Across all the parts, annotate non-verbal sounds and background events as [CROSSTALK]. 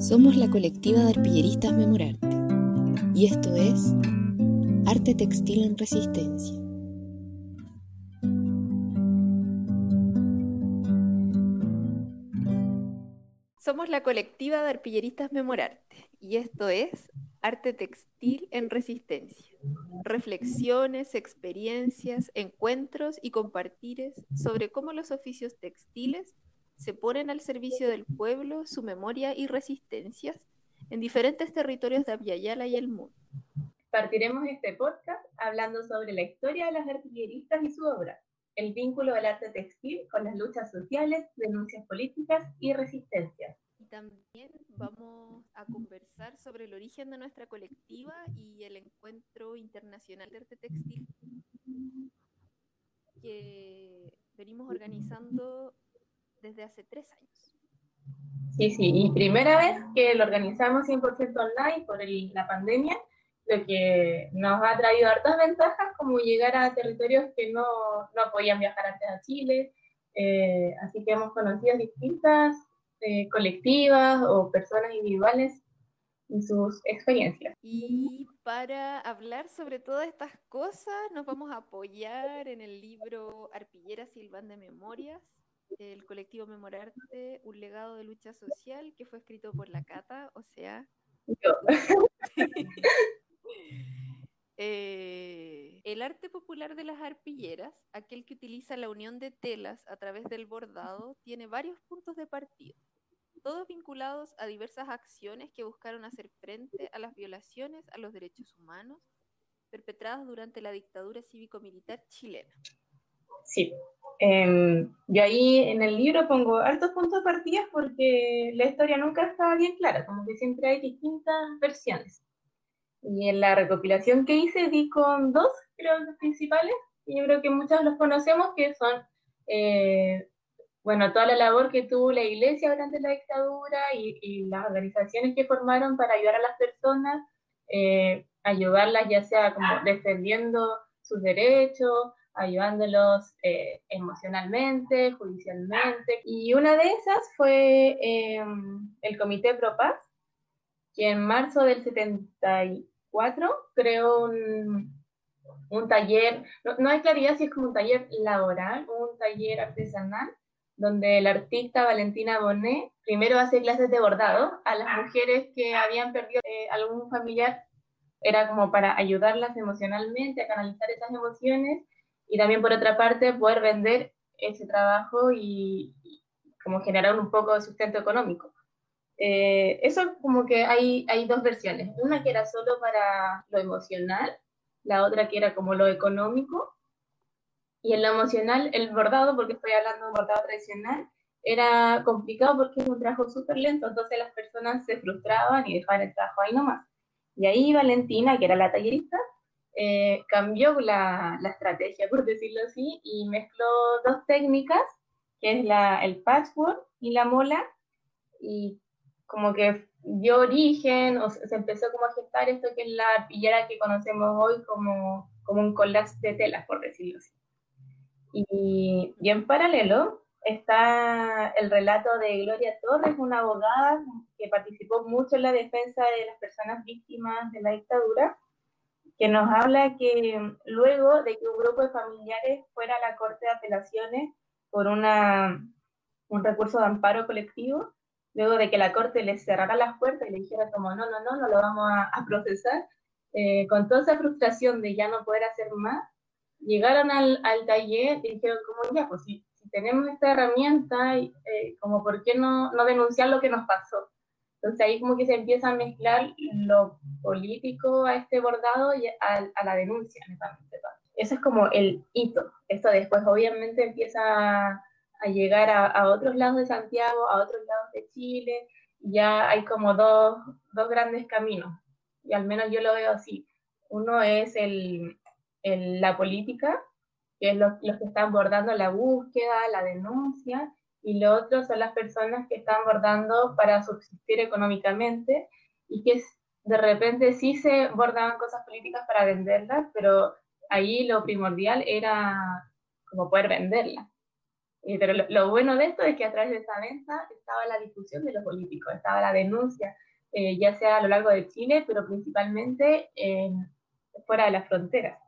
Somos la colectiva de arpilleristas Memorarte y esto es Arte Textil en Resistencia. Somos la colectiva de arpilleristas Memorarte y esto es Arte Textil en Resistencia. Reflexiones, experiencias, encuentros y compartires sobre cómo los oficios textiles se ponen al servicio del pueblo su memoria y resistencias en diferentes territorios de Aviala y el mundo. Partiremos este podcast hablando sobre la historia de las artilleristas y su obra, el vínculo del arte textil con las luchas sociales, denuncias políticas y resistencias. Y también vamos a conversar sobre el origen de nuestra colectiva y el encuentro internacional de arte textil que venimos organizando desde hace tres años. Sí, sí, y primera vez que lo organizamos 100% online por la pandemia, lo que nos ha traído hartas ventajas, como llegar a territorios que no, no podían viajar antes a Chile, eh, así que hemos conocido distintas eh, colectivas o personas individuales y sus experiencias. Y para hablar sobre todas estas cosas, nos vamos a apoyar en el libro Arpillera Silván de Memorias, el colectivo Memorarte, un legado de lucha social que fue escrito por la Cata, o sea... [LAUGHS] Eh, el arte popular de las arpilleras, aquel que utiliza la unión de telas a través del bordado, tiene varios puntos de partida, todos vinculados a diversas acciones que buscaron hacer frente a las violaciones a los derechos humanos perpetradas durante la dictadura cívico-militar chilena. Sí, eh, yo ahí en el libro pongo altos puntos de partida porque la historia nunca está bien clara, como que siempre hay distintas versiones. Y en la recopilación que hice di con dos, creo, los principales, y yo creo que muchos los conocemos, que son, eh, bueno, toda la labor que tuvo la iglesia durante la dictadura y, y las organizaciones que formaron para ayudar a las personas, eh, ayudarlas ya sea como defendiendo sus derechos, ayudándolos eh, emocionalmente, judicialmente. Y una de esas fue em, el Comité Pro Paz, que en marzo del 74 creó un, un taller, no, no, hay claridad si es como un taller laboral un taller artesanal, donde el artista Valentina Bonet primero hace clases de bordado a las mujeres que habían perdido eh, algún familiar, era como para ayudarlas emocionalmente, a canalizar esas emociones y también por otra parte poder vender ese trabajo y, como generar un poco de sustento económico. Eh, eso como que hay, hay dos versiones, una que era solo para lo emocional, la otra que era como lo económico, y en lo emocional el bordado, porque estoy hablando de bordado tradicional, era complicado porque es un trabajo súper lento, entonces las personas se frustraban y dejaban el trabajo ahí nomás. Y ahí Valentina, que era la tallerista, eh, cambió la, la, estrategia, por decirlo así, y mezcló dos técnicas, que es la, el patchwork y la mola, y como que dio origen, o se empezó como a gestar esto que es la arpillera que conocemos hoy como, como un collage de telas, por decirlo así. Y, y en paralelo está el relato de Gloria Torres, una abogada que participó mucho en la defensa de las personas víctimas de la dictadura, que nos habla que luego de que un grupo de familiares fuera a la Corte de Apelaciones por una, un recurso de amparo colectivo, luego de que la Corte les cerrara las puertas y le dijera como no, no, no, no lo vamos a, a procesar, eh, con toda esa frustración de ya no poder hacer más, llegaron al, al taller y dijeron como ya, pues si, si tenemos esta herramienta, eh, como por qué no, no denunciar lo que nos pasó. Entonces ahí como que se empieza a mezclar lo político a este bordado y a, la denuncia netamente. Eso es como el hito. Esto después obviamente empieza a, llegar a, otros lados de Santiago, a otros lados de Chile. Ya hay como dos, dos grandes caminos. Y al menos yo lo veo así. Uno es el, la política, que es los, los que están abordando la búsqueda, la denuncia, y lo otro son las personas que están bordando para subsistir económicamente y que de repente sí se bordaban cosas políticas para venderlas, pero ahí lo primordial era como poder venderlas. Eh, pero lo, bueno de esto es que a través de esa venta estaba la discusión de los políticos, estaba la denuncia, eh, ya sea a lo largo de Chile, pero principalmente fuera de las fronteras.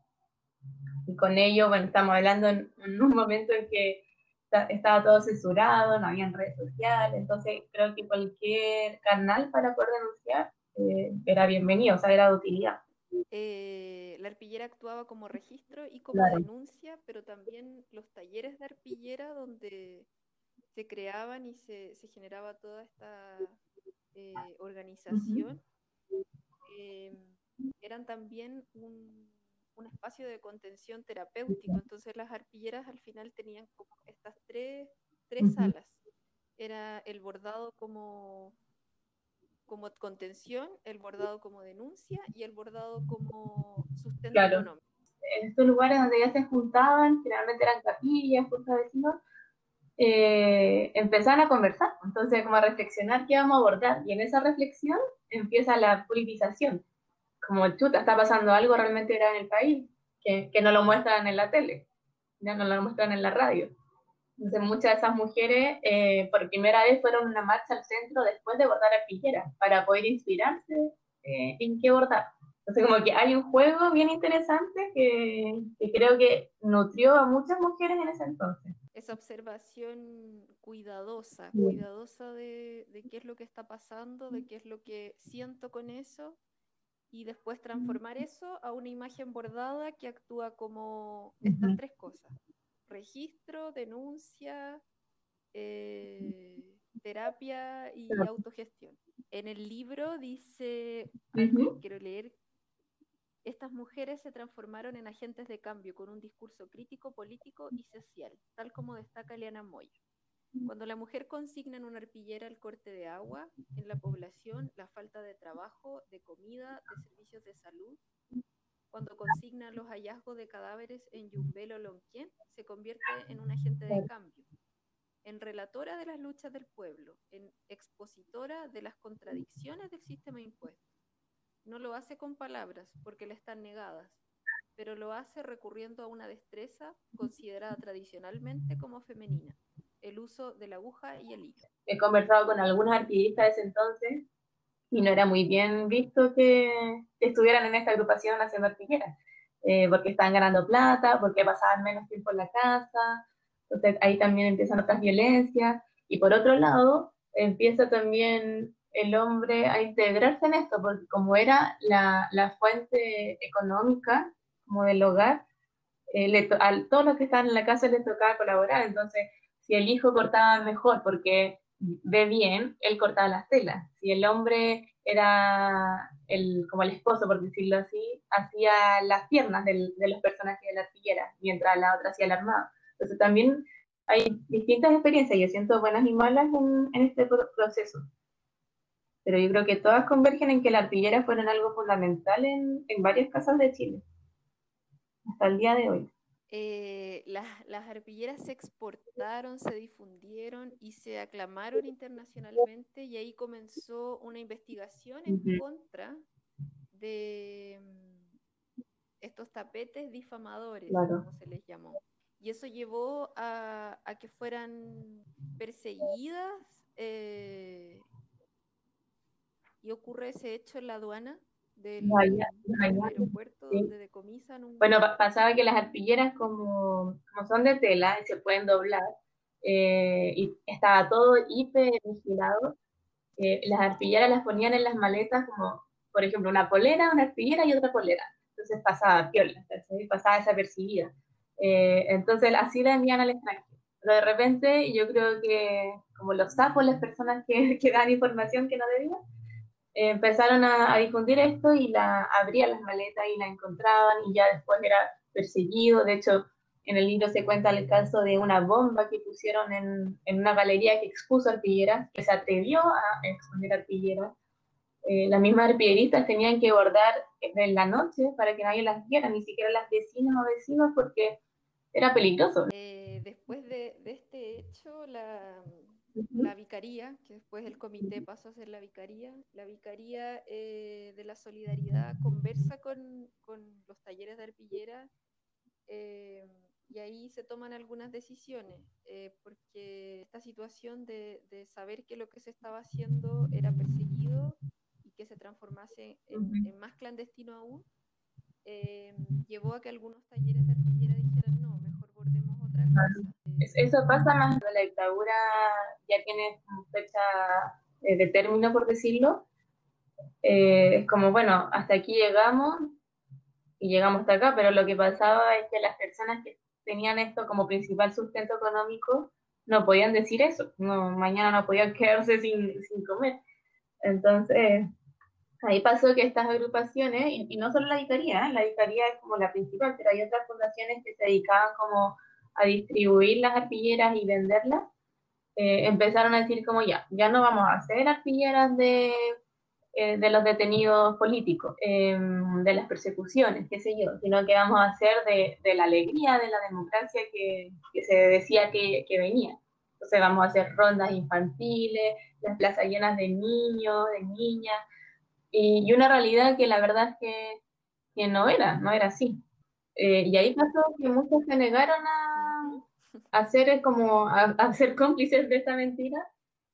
Y con ello, bueno, estamos hablando en, un momento en que estaba todo censurado, no había redes sociales, entonces creo que cualquier canal para poder denunciar eh, era bienvenido, o sea, era de utilidad. Eh, la arpillera actuaba como registro y como denuncia, pero también los talleres de arpillera donde se creaban y se, se generaba toda esta eh, organización, em, eran también un, un, espacio de contención terapéutico. Entonces las arpilleras al final tenían como estas tres, tres salas. Era el bordado como como contención, el bordado como denuncia y el bordado como sustento económico. En estos lugares donde ya se juntaban, generalmente eran capillas, juntas vecinos, eh, empezaban a conversar, entonces como a reflexionar qué vamos a abordar, y en esa reflexión empieza la politización, como chuta, está pasando algo realmente grave en el país, que, que no lo muestran en la tele, ya no lo muestran en la radio. Entonces muchas de esas mujeres eh, por primera vez fueron a una marcha al centro después de bordar arpillera, para poder inspirarse eh, en qué bordar. Entonces como que hay un juego bien interesante que, que, creo que nutrió a muchas mujeres en ese entonces. Esa observación cuidadosa, cuidadosa de, de qué es lo que está pasando, de qué es lo que siento con eso, y después transformar eso a una imagen bordada que actúa como estas tres cosas registro, denuncia, eh, [LAUGHS] terapia y autogestión. En el libro dice, quiero leer, estas mujeres se transformaron en agentes de cambio con un discurso crítico, político y social, tal como destaca Eliana Moya. Cuando la mujer consigna en una arpillera el corte de agua en la población, la falta de trabajo, de comida, de servicios de salud, cuando consigna los hallazgos de cadáveres en Yumbel o Lonquien, se convierte en un agente de cambio, en relatora de las luchas del pueblo, en expositora de las contradicciones del sistema impuesto. No lo hace con palabras, porque le están negadas, pero lo hace recurriendo a una destreza considerada tradicionalmente como femenina, el uso de la aguja y el hilo. He conversado con algunos artistas de ese entonces y no era muy bien visto que, estuvieran en esta agrupación haciendo artilleras, eh, porque estaban ganando plata, porque pasaban menos tiempo en la casa, entonces ahí también empiezan otras violencias, y por otro lado, empieza también el hombre a integrarse en esto, porque como era la, la fuente económica, como del hogar, eh, a todos los que estaban en la casa les tocaba colaborar, entonces si el hijo cortaba mejor porque ve bien, él cortaba las telas. Si el hombre era el, como el esposo, por decirlo así, hacía las piernas de los personajes de la artillera, mientras la otra hacía el armado. Entonces también hay distintas experiencias, yo siento buenas y malas en, en este proceso. Pero yo creo que todas convergen en que la artillera fueron algo fundamental en, en varias casas de Chile, hasta el día de hoy. Eh, las, las, arpilleras se exportaron, se difundieron y se aclamaron internacionalmente y ahí comenzó una investigación en contra de mm, estos tapetes difamadores, como se les llamó. Y eso llevó a, a que fueran perseguidas eh, y ocurre ese hecho en la aduana del, aeropuerto donde decomisan un... Bueno, pasaba que las arpilleras como, como son de tela y se pueden doblar, eh, y estaba todo hiper vigilado, eh, las arpilleras las ponían en las maletas como, por ejemplo, una polera, una arpillera y otra polera. Entonces pasaba piola, pasaba desapercibida. Eh, entonces así la envían al extranjero. Pero de repente yo creo que como los sapos, las personas que, [LAUGHS] que dan información que no debían, empezaron a, difundir esto y la abrían las maletas y la encontraban y ya después era perseguido. De hecho, en el libro se cuenta el caso de una bomba que pusieron en, en una galería que expuso artilleras, que se atrevió a exponer artilleras. Eh, las mismas arpilleristas tenían que bordar en la noche para que nadie las viera, ni siquiera las vecinas o vecinos, porque era peligroso. Eh, después de, de, este hecho, la, la vicaría, que después el comité pasó a ser la vicaría. La vicaría eh, de la solidaridad conversa con, con, los talleres de arpillera eh, y ahí se toman algunas decisiones, eh, porque esta situación de, de, saber que lo que se estaba haciendo era perseguido y que se transformase en, en más clandestino aún, llevó a que algunos talleres de artillería dijeran, no, mejor bordemos otra cosa. Eso pasa más cuando la dictadura ya tiene fecha eh, de término, por decirlo. es como, bueno, hasta aquí llegamos, y llegamos hasta acá, pero lo que pasaba es que las personas que tenían esto como principal sustento económico no podían decir eso, no, mañana no podían [LAUGHS] quedarse sin, sin comer. Entonces, ahí pasó que estas agrupaciones, y, no solo la Vicaría, ¿eh? la Vicaría es como la principal, pero hay otras fundaciones que se dedicaban como a distribuir las arpilleras y venderlas, eh, empezaron a decir como ya, ya no vamos a hacer arpilleras de eh, de los detenidos políticos, em, de las persecuciones, qué sé yo, sino que vamos a hacer de, de la alegría de la democracia que, que se decía que, que, venía. Entonces vamos a hacer rondas infantiles, las plazas llenas de niños, de niñas, y, y una realidad que la verdad es que, que no era, no era así. Eh, y ahí pasó que muchos se negaron a, a ser como a, a, [LAUGHS] ser cómplices de esta mentira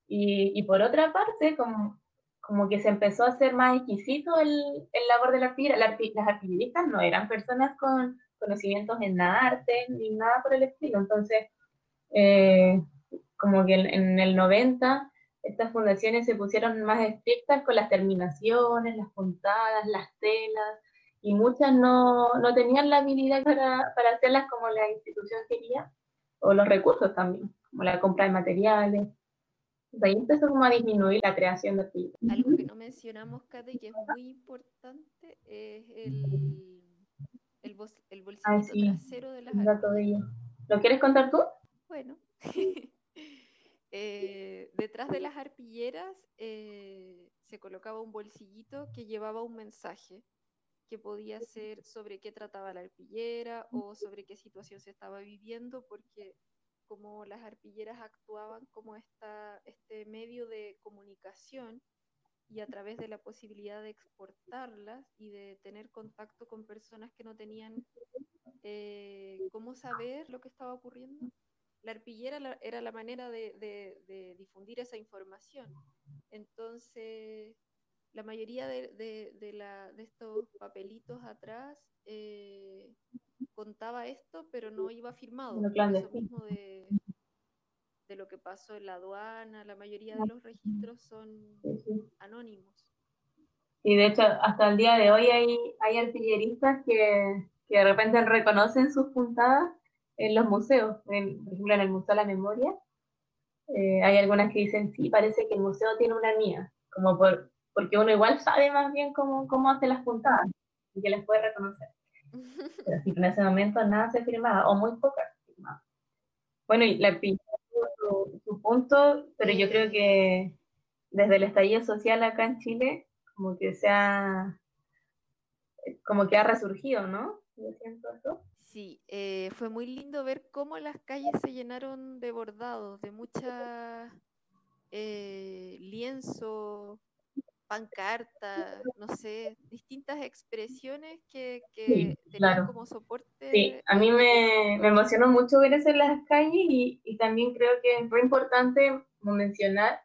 y, y por otra parte como como que se empezó a hacer más exquisito el, el labor de la artillería. las artilleristas no eran personas con conocimientos en arte ni nada por el estilo. Entonces, eh, como que en, el 90 estas fundaciones se pusieron más estrictas con las terminaciones, las puntadas, las telas, y muchas no, no tenían la habilidad para, para hacerlas como la institución quería, o los recursos también, como la compra de materiales ahí empezó como a disminuir la creación de. Algo que no mencionamos, Kate, y que es muy importante, es el, el, bol, el bolsillito ah, sí. trasero de las de ¿Lo quieres contar tú? Bueno. [LAUGHS] eh, detrás de las arpilleras eh, se colocaba un bolsillito que llevaba un mensaje que podía ser sobre qué trataba la arpillera o sobre qué situación se estaba viviendo, porque como las arpilleras actuaban como esta, este medio de comunicación y a través de la posibilidad de exportarlas y de tener contacto con personas que no tenían eh, cómo saber lo que estaba ocurriendo. La arpillera era la manera de, de, de, difundir esa información. Entonces, la mayoría de, la, de estos papelitos atrás eh, contaba esto, pero no iba firmado. Lo eso mismo de, de, lo que pasó en la aduana, la mayoría de los registros son anónimos. Y de hecho, hasta el día de hoy hay, hay artilleristas que, que de repente reconocen sus puntadas en los museos, en, por ejemplo en el Museo de la Memoria. Eh, hay algunas que dicen, sí, parece que el museo tiene una mía, como por, porque uno igual sabe más bien cómo, cómo hace las puntadas y que las puede reconocer. [LAUGHS] Pero en ese momento nada se firmaba, o muy pocas firmaban. Bueno, y la su, su punto, pero yo creo que desde el estallido social acá en Chile, como que se ha, como que ha resurgido, ¿no? Yo siento eso. Sí, eh, fue muy lindo ver cómo las calles se llenaron de bordados, de mucha eh, lienzo, pancarta, no sé, distintas expresiones que, que sí, tenían claro. como soporte. Sí, a mí me, me, emocionó mucho ver eso en las calles y, y también creo que es muy importante mencionar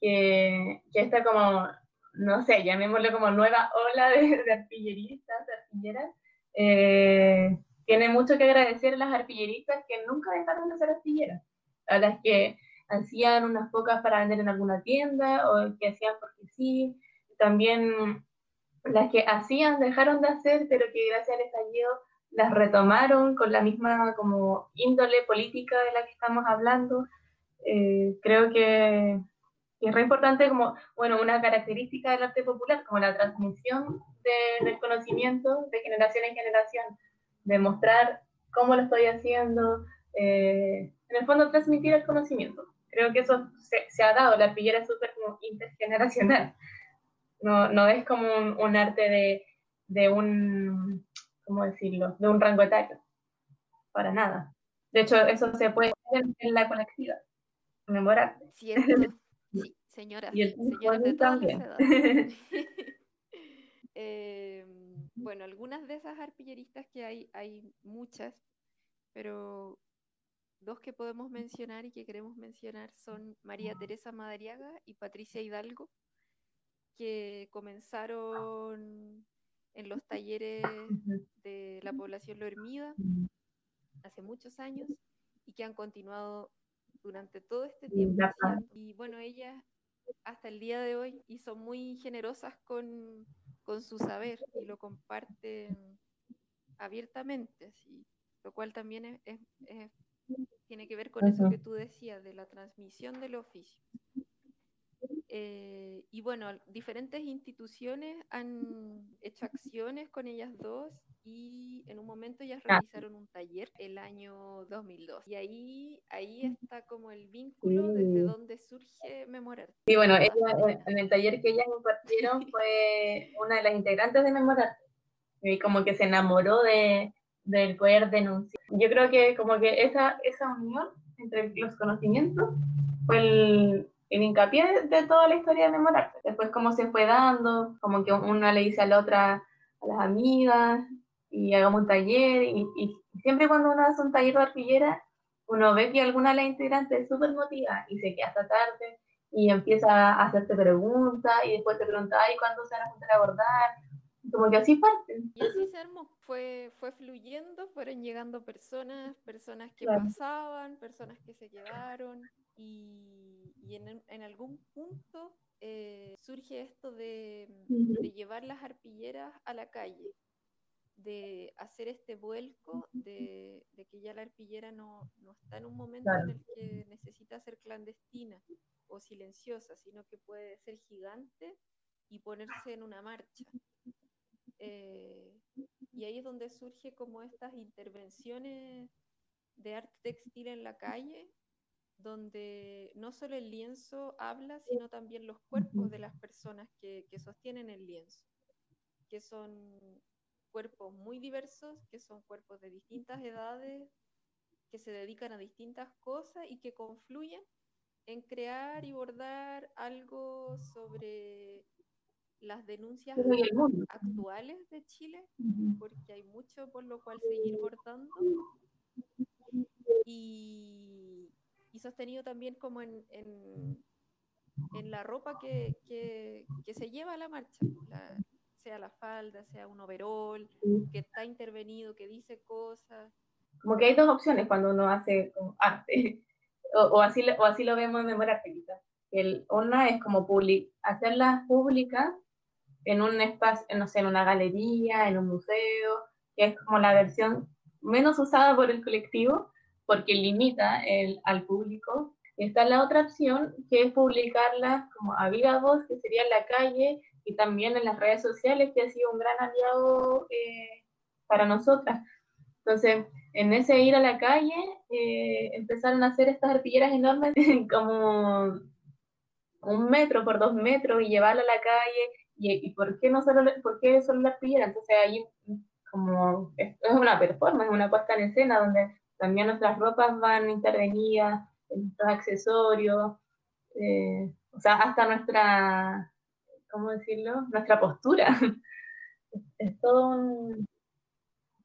que, que esta como, no sé, llamémoslo como nueva ola de, de artilleristas, de artilleras, eh, tiene mucho que agradecer a las artilleristas que nunca dejaron de ser artilleras, a las que hacían unas pocas para vender en alguna tienda o que hacían porque sí. También las que hacían dejaron de hacer, pero que gracias al estallido las retomaron con la misma como índole política de la que estamos hablando. Eh, creo que, es re importante como, bueno, una característica del arte popular, como la transmisión de, del conocimiento de generación en generación, de mostrar cómo lo estoy haciendo, eh, en el fondo transmitir el conocimiento creo que eso se, se ha dado, la arpillera es súper como intergeneracional, no, no es como un, un arte de, de, un, ¿cómo decirlo?, de un rango etario, para nada. De hecho, eso se puede hacer en la colectiva, memorable. Cierto. Sí, señora, y el señora de también. eh, [LAUGHS] bueno, algunas de esas arpilleristas que hay, hay muchas, pero dos que podemos mencionar y que queremos mencionar son María Teresa Madariaga y Patricia Hidalgo, que comenzaron en los talleres de la población Loermida hace muchos años y que han continuado durante todo este tiempo. Y bueno, ellas hasta el día de hoy y son muy generosas con, con su saber y lo comparten abiertamente, así, lo cual también es, es, tiene que ver con eso que tú decías de la transmisión del oficio. Eh, y bueno, diferentes instituciones han hecho acciones con ellas dos y en un momento ellas ah. realizaron un taller el año 2002. Y ahí, ahí está como el vínculo desde donde surge Memorarte. Sí, bueno, ella, en el taller que ellas impartieron [LAUGHS] fue una de las integrantes de Memorarte. Y como que se enamoró de, del poder denunciar. Yo creo que como que esa, esa unión entre los conocimientos fue el, el hincapié de, toda la historia de Memorarte. Después cómo se fue dando, como que una le dice a la otra, a las amigas, y hagamos un taller, y, siempre cuando uno hace un taller de arpillera, uno ve que alguna de las integrantes es súper motivada y se queda hasta tarde y empieza a hacerte preguntas y después te pregunta, ¿y cuándo se van a juntar a abordar? Como que así parte. Y así se armó, fue, fue fluyendo, fueron llegando personas, personas que pasaban, personas que se quedaron y, y en, en, algún punto eh, surge esto de, de llevar las arpilleras a la calle de hacer este vuelco de, que ya la arpillera no, está en un momento en el que necesita ser clandestina o silenciosa, sino que puede ser gigante y ponerse en una marcha. Eh, y ahí es donde surge como estas intervenciones de arte textil en la calle, donde no solo el lienzo habla, sino también los cuerpos de las personas que, que sostienen el lienzo, que son cuerpos muy diversos, que son cuerpos de distintas edades, que se dedican a distintas cosas y que confluyen en crear y bordar algo sobre las denuncias actuales de Chile, porque hay mucho por lo cual seguir bordando. Y, sostenido también como en, en, la ropa que, que, se lleva a la marcha, la, sea la falda, sea un overall, que está intervenido, que dice cosas. Como que hay dos opciones cuando uno hace arte, [LAUGHS] o, así, o así lo vemos en Memoria El, una es como public, hacerlas públicas en un espacio, no sé, en una galería, en un museo, que es como la versión menos usada por el colectivo, porque limita el, al público. Y está la otra opción, que es publicarlas como a viva voz, que sería en la calle, y también en las redes sociales, que ha sido un gran aliado eh, para nosotras. Entonces, en ese ir a la calle, eh, empezaron a hacer estas arpilleras enormes, [LAUGHS] como un metro por dos metros, y llevarla a la calle. ¿Y, por qué no solo, por qué solo la arpillera? Entonces, ahí como es, una performance, una puesta en escena donde también nuestras ropas van intervenidas, nuestros accesorios, eh, o sea, hasta nuestra ¿cómo decirlo? Nuestra postura. [LAUGHS] Es todo,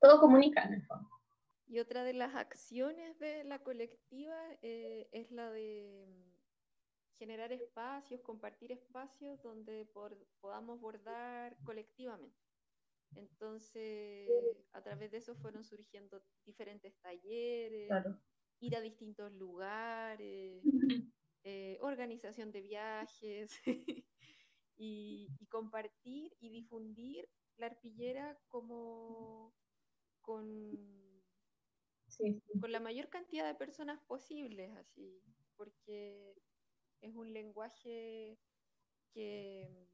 todo comunica en el fondo. Y otra de las acciones de la colectiva eh, es la de generar espacios, compartir espacios donde podamos bordar colectivamente. Entonces, a través de eso fueron surgiendo diferentes talleres, ir a distintos lugares, eh, organización de viajes. [LAUGHS] y, compartir y difundir la arpillera como con, con la mayor cantidad de personas posibles, así, porque es un lenguaje que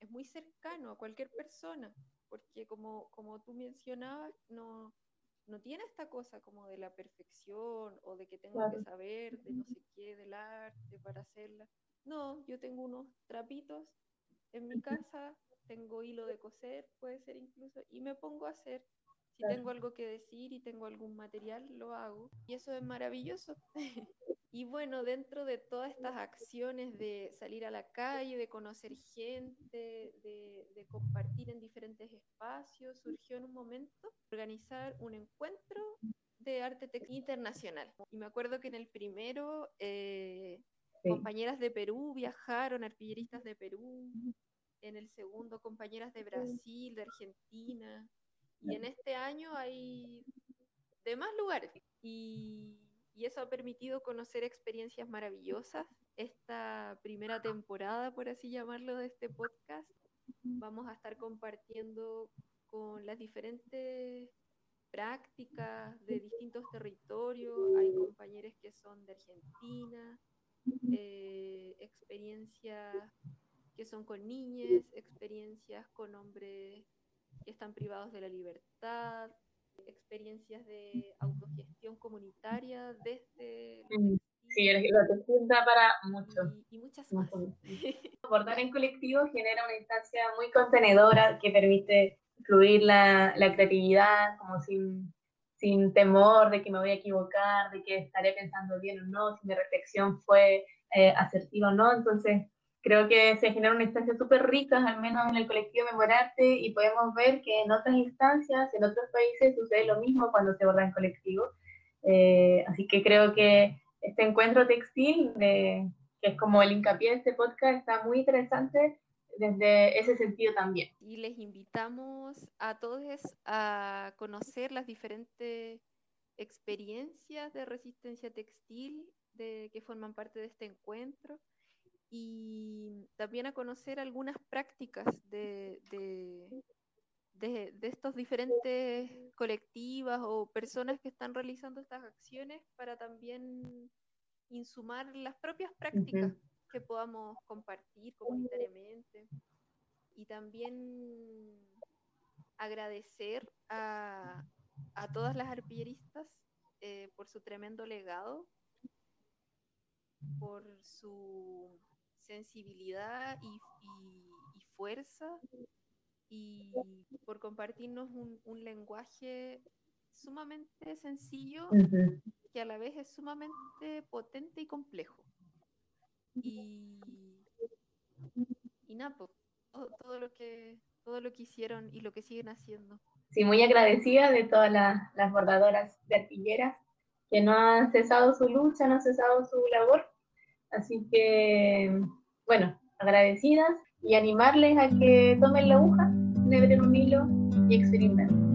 es muy cercano a cualquier persona, porque como, como tú mencionabas, no, no tiene esta cosa como de la perfección o de que tengo que saber de no sé qué del arte para hacerla. No, yo tengo unos trapitos en mi casa, tengo hilo de coser, puede ser incluso, y me pongo a hacer. Si tengo algo que decir y tengo algún material, lo hago. Y eso es maravilloso. [LAUGHS] y bueno, dentro de todas estas acciones de salir a la calle, de conocer gente, de, de compartir en diferentes espacios, surgió en un momento organizar un encuentro de arte internacional. Y me acuerdo que en el primero, eh, compañeras de Perú viajaron, arpilleristas de Perú. En el segundo, compañeras de Brasil, de Argentina. Y en este año hay de más lugares. Y, y eso ha permitido conocer experiencias maravillosas. Esta primera temporada, por así llamarlo, de este podcast, vamos a estar compartiendo con las diferentes prácticas de distintos territorios. Hay compañeros que son de Argentina, eh, experiencias que son con niñas, experiencias con hombres que están privados de la libertad, experiencias de autogestión comunitaria desde... Sí, el que da para mucho. Y, muchas más. Abordar [LAUGHS] en colectivo genera una instancia muy contenedora que permite fluir la, la creatividad como sin, sin temor de que me voy a equivocar, de que estaré pensando bien o no, si mi reflexión fue eh, asertiva o no. Entonces, creo que se genera una instancia súper rica, al menos en el colectivo Memorarte, y podemos ver que en otras instancias, en otros países, sucede lo mismo cuando se aborda en colectivo. Eh, así que creo que este encuentro textil, que es como el hincapié de este podcast, está muy interesante desde ese sentido también. Y les invitamos a todos a conocer las diferentes experiencias de resistencia textil de, que forman parte de este encuentro y también a conocer algunas prácticas de, de, de, de estos diferentes colectivas o personas que están realizando estas acciones para también insumar las propias prácticas que podamos compartir comunitariamente. Y también agradecer a, a todas las arpilleristas eh, por su tremendo legado, por su sensibilidad y, y, fuerza y por compartirnos un, un lenguaje sumamente sencillo que a la vez es sumamente potente y complejo. Y, y nada, pues, todo, lo que, todo lo que hicieron y lo que siguen haciendo. Sí, muy agradecida de todas las, las bordadoras de artilleras que no han cesado su lucha, no han cesado su labor. Así que, bueno, agradecidas y animarles a que tomen la aguja, nebren un hilo y experimenten.